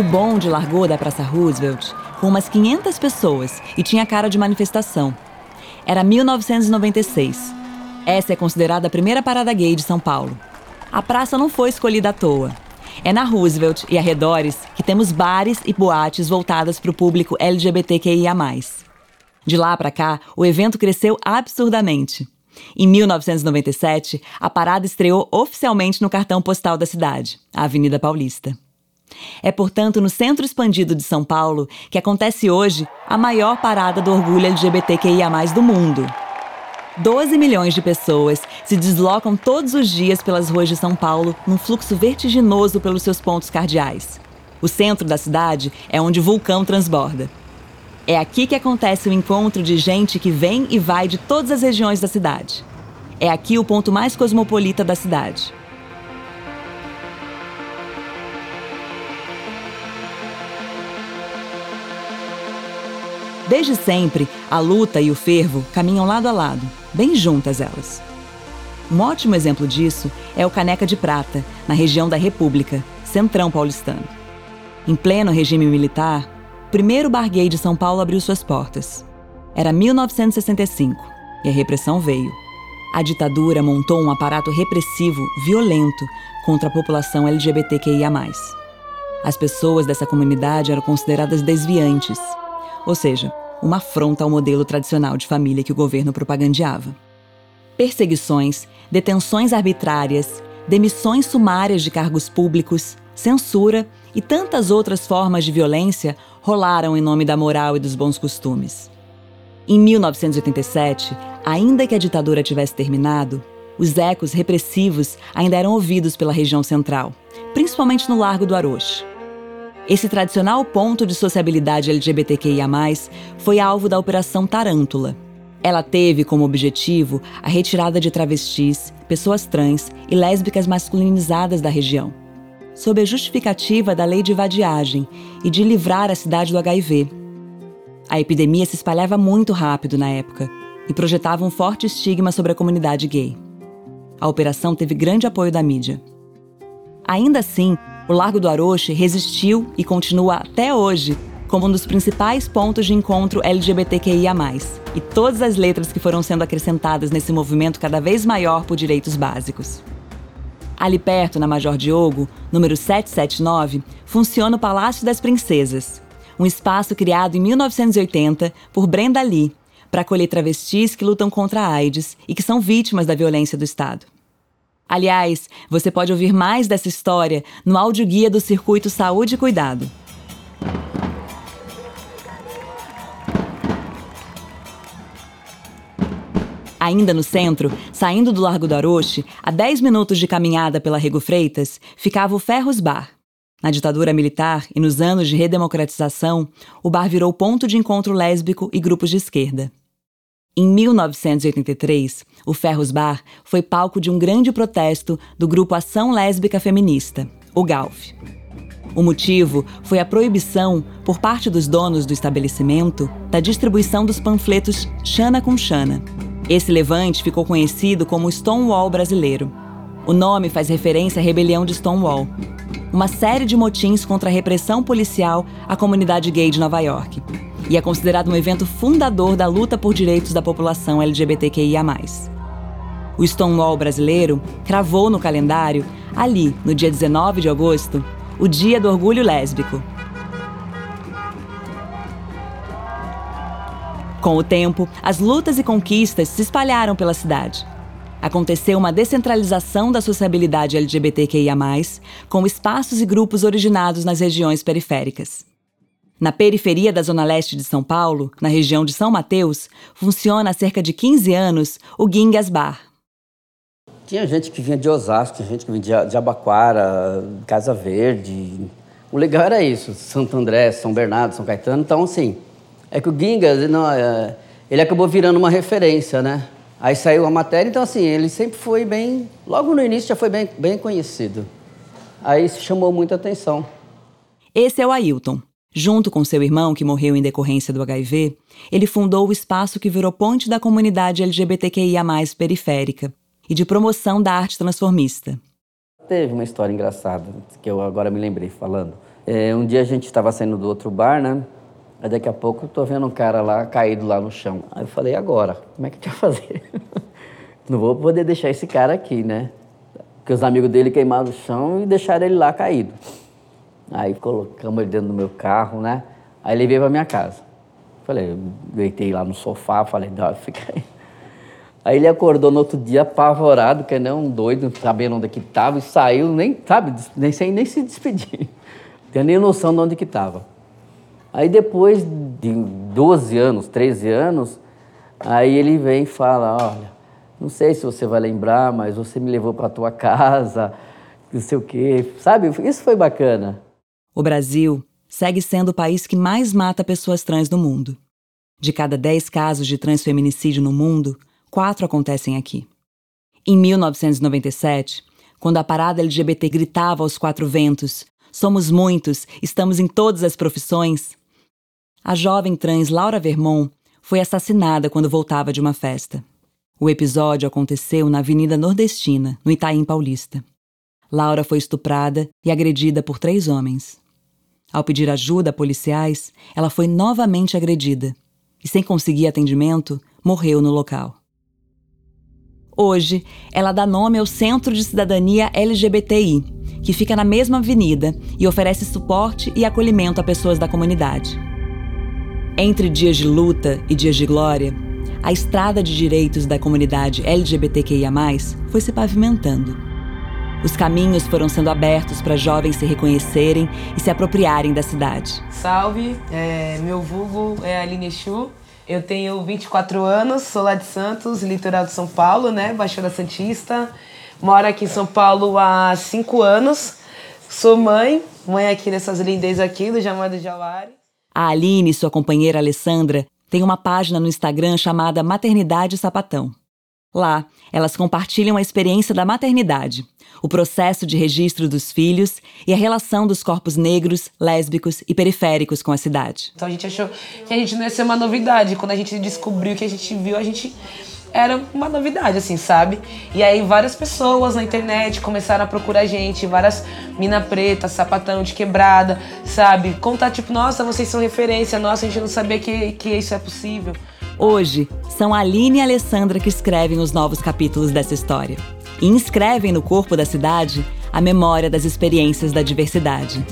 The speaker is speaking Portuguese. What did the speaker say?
O bonde largou da Praça Roosevelt com umas 500 pessoas e tinha cara de manifestação. Era 1996. Essa é considerada a primeira parada gay de São Paulo. A praça não foi escolhida à toa. É na Roosevelt e arredores que temos bares e boates voltadas para o público LGBTQIA. De lá para cá, o evento cresceu absurdamente. Em 1997, a parada estreou oficialmente no cartão postal da cidade, a Avenida Paulista. É, portanto, no centro expandido de São Paulo que acontece hoje a maior parada do orgulho LGBTQIA do mundo. 12 milhões de pessoas se deslocam todos os dias pelas ruas de São Paulo num fluxo vertiginoso pelos seus pontos cardeais. O centro da cidade é onde o vulcão transborda. É aqui que acontece o encontro de gente que vem e vai de todas as regiões da cidade. É aqui o ponto mais cosmopolita da cidade. Desde sempre, a luta e o fervo caminham lado a lado, bem juntas elas. Um ótimo exemplo disso é o Caneca de Prata, na região da República, centrão paulistano. Em pleno regime militar, o primeiro gay de São Paulo abriu suas portas. Era 1965 e a repressão veio. A ditadura montou um aparato repressivo violento contra a população LGBTQIA. As pessoas dessa comunidade eram consideradas desviantes, ou seja, uma afronta ao modelo tradicional de família que o governo propagandeava. Perseguições, detenções arbitrárias, demissões sumárias de cargos públicos, censura e tantas outras formas de violência rolaram em nome da moral e dos bons costumes. Em 1987, ainda que a ditadura tivesse terminado, os ecos repressivos ainda eram ouvidos pela região central, principalmente no Largo do Aroche. Esse tradicional ponto de sociabilidade LGBTQIA, foi alvo da Operação Tarântula. Ela teve como objetivo a retirada de travestis, pessoas trans e lésbicas masculinizadas da região, sob a justificativa da lei de vadiagem e de livrar a cidade do HIV. A epidemia se espalhava muito rápido na época e projetava um forte estigma sobre a comunidade gay. A operação teve grande apoio da mídia. Ainda assim, o Largo do Aroche resistiu e continua até hoje como um dos principais pontos de encontro LGBTQIA. E todas as letras que foram sendo acrescentadas nesse movimento cada vez maior por direitos básicos. Ali perto, na Major Diogo, número 779, funciona o Palácio das Princesas, um espaço criado em 1980 por Brenda Lee para acolher travestis que lutam contra a AIDS e que são vítimas da violência do Estado. Aliás, você pode ouvir mais dessa história no audioguia do Circuito Saúde e Cuidado. Ainda no centro, saindo do Largo do Aroche, a 10 minutos de caminhada pela Rego Freitas, ficava o Ferros Bar. Na ditadura militar e nos anos de redemocratização, o bar virou ponto de encontro lésbico e grupos de esquerda. Em 1983, o Ferros Bar foi palco de um grande protesto do grupo Ação Lésbica Feminista, o GALF. O motivo foi a proibição, por parte dos donos do estabelecimento, da distribuição dos panfletos Xana com Xana. Esse levante ficou conhecido como Stonewall brasileiro. O nome faz referência à rebelião de Stonewall, uma série de motins contra a repressão policial à comunidade gay de Nova York, e é considerado um evento fundador da luta por direitos da população LGBTQIA. O Stonewall brasileiro cravou no calendário, ali, no dia 19 de agosto, o Dia do Orgulho Lésbico. Com o tempo, as lutas e conquistas se espalharam pela cidade. Aconteceu uma descentralização da sociabilidade LGBTQIA, com espaços e grupos originados nas regiões periféricas. Na periferia da Zona Leste de São Paulo, na região de São Mateus, funciona há cerca de 15 anos o Gingas Bar. Tinha gente que vinha de Osasco, tinha gente que vinha de Abaquara, Casa Verde. O legal era isso, Santo André, São Bernardo, São Caetano. Então, assim, é que o Gingas, não, é, ele acabou virando uma referência, né? Aí saiu a matéria, então, assim, ele sempre foi bem... Logo no início já foi bem, bem conhecido. Aí isso chamou muita atenção. Esse é o Ailton. Junto com seu irmão, que morreu em decorrência do HIV, ele fundou o espaço que virou ponte da comunidade LGBTQIA, periférica, e de promoção da arte transformista. Teve uma história engraçada, que eu agora me lembrei falando. É, um dia a gente estava saindo do outro bar, né? Aí daqui a pouco eu tô vendo um cara lá caído lá no chão. Aí eu falei, agora? Como é que a gente vai fazer? Não vou poder deixar esse cara aqui, né? Porque os amigos dele queimaram o chão e deixaram ele lá caído. Aí colocamos ele dentro do meu carro, né? Aí levei para minha casa. Falei, deitei lá no sofá, falei, dá, fica aí. Aí ele acordou no outro dia apavorado, que nem um doido, sabendo onde que estava, e saiu, nem, sabe, nem, sem nem se despedir. Não tinha nem noção de onde que estava. Aí depois de 12 anos, 13 anos, aí ele vem e fala, olha, não sei se você vai lembrar, mas você me levou para tua casa, não sei o quê. Sabe, isso foi bacana. O Brasil segue sendo o país que mais mata pessoas trans no mundo. De cada 10 casos de transfeminicídio no mundo, quatro acontecem aqui. Em 1997, quando a parada LGBT gritava aos quatro ventos: Somos muitos, estamos em todas as profissões. A jovem trans Laura Vermont foi assassinada quando voltava de uma festa. O episódio aconteceu na Avenida Nordestina, no Itaim Paulista. Laura foi estuprada e agredida por três homens. Ao pedir ajuda a policiais, ela foi novamente agredida e, sem conseguir atendimento, morreu no local. Hoje, ela dá nome ao Centro de Cidadania LGBTI, que fica na mesma avenida e oferece suporte e acolhimento a pessoas da comunidade. Entre dias de luta e dias de glória, a estrada de direitos da comunidade LGBTQIA, foi se pavimentando. Os caminhos foram sendo abertos para jovens se reconhecerem e se apropriarem da cidade. Salve, é, meu vulgo é Aline Chu, eu tenho 24 anos, sou lá de Santos, litoral de São Paulo, né? Baixada Santista. Moro aqui em São Paulo há 5 anos. Sou mãe, mãe aqui dessas lindezas aqui, do Jamar do Jauari. A Aline e sua companheira Alessandra têm uma página no Instagram chamada Maternidade Sapatão. Lá, elas compartilham a experiência da maternidade, o processo de registro dos filhos e a relação dos corpos negros, lésbicos e periféricos com a cidade. Então a gente achou que a gente não ia ser uma novidade. Quando a gente descobriu que a gente viu, a gente era uma novidade, assim, sabe? E aí várias pessoas na internet começaram a procurar a gente, várias mina preta, sapatão de quebrada, sabe? Contar tipo, nossa, vocês são referência, nossa, a gente não sabia que, que isso é possível. Hoje, são Aline e Alessandra que escrevem os novos capítulos dessa história e inscrevem no corpo da cidade a memória das experiências da diversidade.